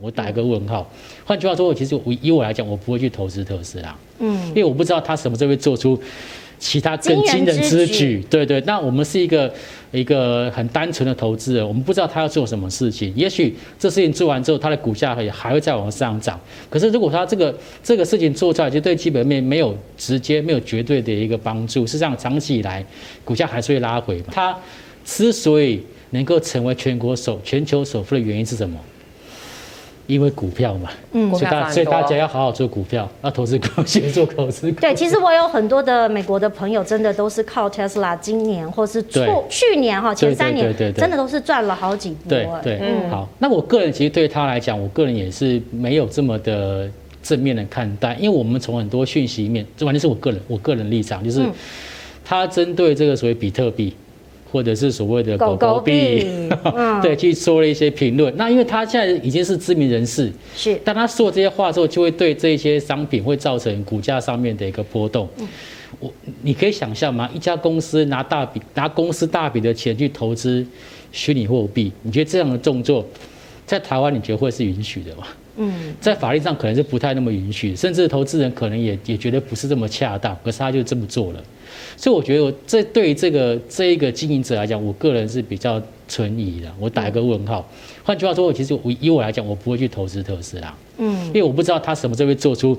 我打一个问号。换句话说，我其实我以我来讲，我不会去投资特斯拉，嗯，因为我不知道他什么时候会做出其他更惊人之举。对对，那我们是一个一个很单纯的投资人，我们不知道他要做什么事情。也许这事情做完之后，他的股价还还会再往上涨。可是如果他这个这个事情做出来，就对基本面没有直接、没有绝对的一个帮助。事实上，长期以来股价还是会拉回嘛。他之所以能够成为全国首、全球首富的原因是什么？因为股票嘛，嗯，所以大所以大家要好好做股票，要投资股，先做投资股。对，其实我有很多的美国的朋友，真的都是靠特斯拉，今年或是去去年哈前三年，真的都是赚了好几波。对对，嗯，好。那我个人其实对他来讲，我个人也是没有这么的正面的看待，因为我们从很多讯息面，这完全是我个人我个人立场，就是他针对这个所谓比特币。或者是所谓的狗狗币，对，去说了一些评论。那因为他现在已经是知名人士，是，但他说这些话之后，就会对这些商品会造成股价上面的一个波动。我，你可以想象吗？一家公司拿大笔拿公司大笔的钱去投资虚拟货币，你觉得这样的动作在台湾你觉得会是允许的吗？嗯，在法律上可能是不太那么允许，甚至投资人可能也也觉得不是这么恰当，可是他就这么做了。所以我觉得，我这对于这个这一个经营者来讲，我个人是比较存疑的。我打一个问号。换句话说，我其实我以我来讲，我不会去投资特斯拉，嗯，因为我不知道他什么时候会做出。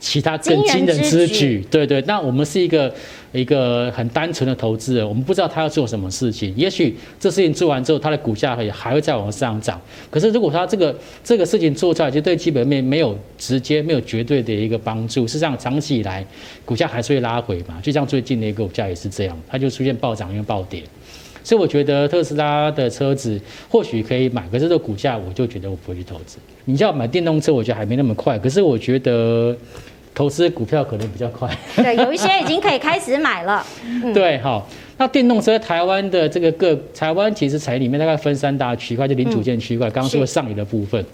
其他更惊人之举，对对，那我们是一个一个很单纯的投资人，我们不知道他要做什么事情。也许这事情做完之后，他的股价还还会再往上涨。可是如果他这个这个事情做出来，就对基本面没有直接、没有绝对的一个帮助。事实上，长期以来股价还是会拉回嘛。就像最近的一个股价也是这样，它就出现暴涨又暴跌。所以我觉得特斯拉的车子或许可以买，可是这个股价我就觉得我不会去投资。你要买电动车，我觉得还没那么快。可是我觉得。投资股票可能比较快，对，有一些已经可以开始买了。嗯、对，好，那电动车台湾的这个各台湾其实产业里面大概分三大区块，就零组件区块，刚刚说上游的部分。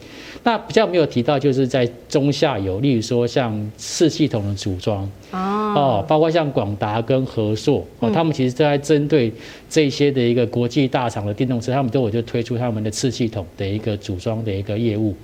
那比较没有提到，就是在中下游，例如说像次系统的组装。哦，包括像广达跟和硕哦，他们其实都在针对这些的一个国际大厂的电动车，他们都有就推出他们的次系统的一个组装的一个业务。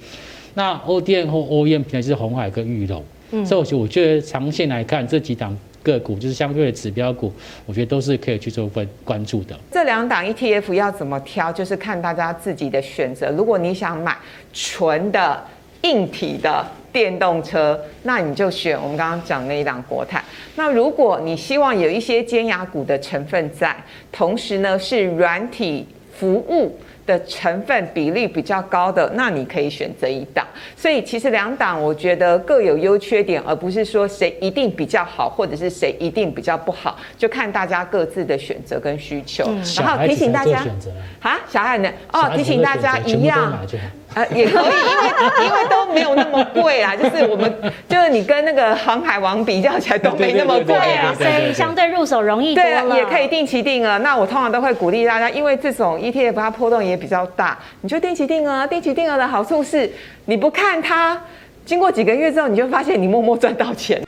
那 ODM 或 OEM 平台就是鸿海跟裕隆。所以，我觉得长线来看，这几档个股就是相对的指标股，我觉得都是可以去做关关注的。这两档 ETF 要怎么挑，就是看大家自己的选择。如果你想买纯的硬体的电动车，那你就选我们刚刚讲那一档国泰。那如果你希望有一些尖牙股的成分在，同时呢是软体服务。的成分比例比较高的，那你可以选择一档。所以其实两档我觉得各有优缺点，而不是说谁一定比较好，或者是谁一定比较不好，就看大家各自的选择跟需求。嗯、然后提醒大家，啊，小海呢？哦，提醒大家一样。呃，也可以，因为因为都没有那么贵啊，就是我们就是你跟那个航海王比较起来都没那么贵啊，所以相对入手容易多了。对，也可以定期定额。那我通常都会鼓励大家，因为这种 ETF 它波动也比较大，你就定期定额。定期定额的好处是，你不看它。经过几个月之后，你就发现你默默赚到钱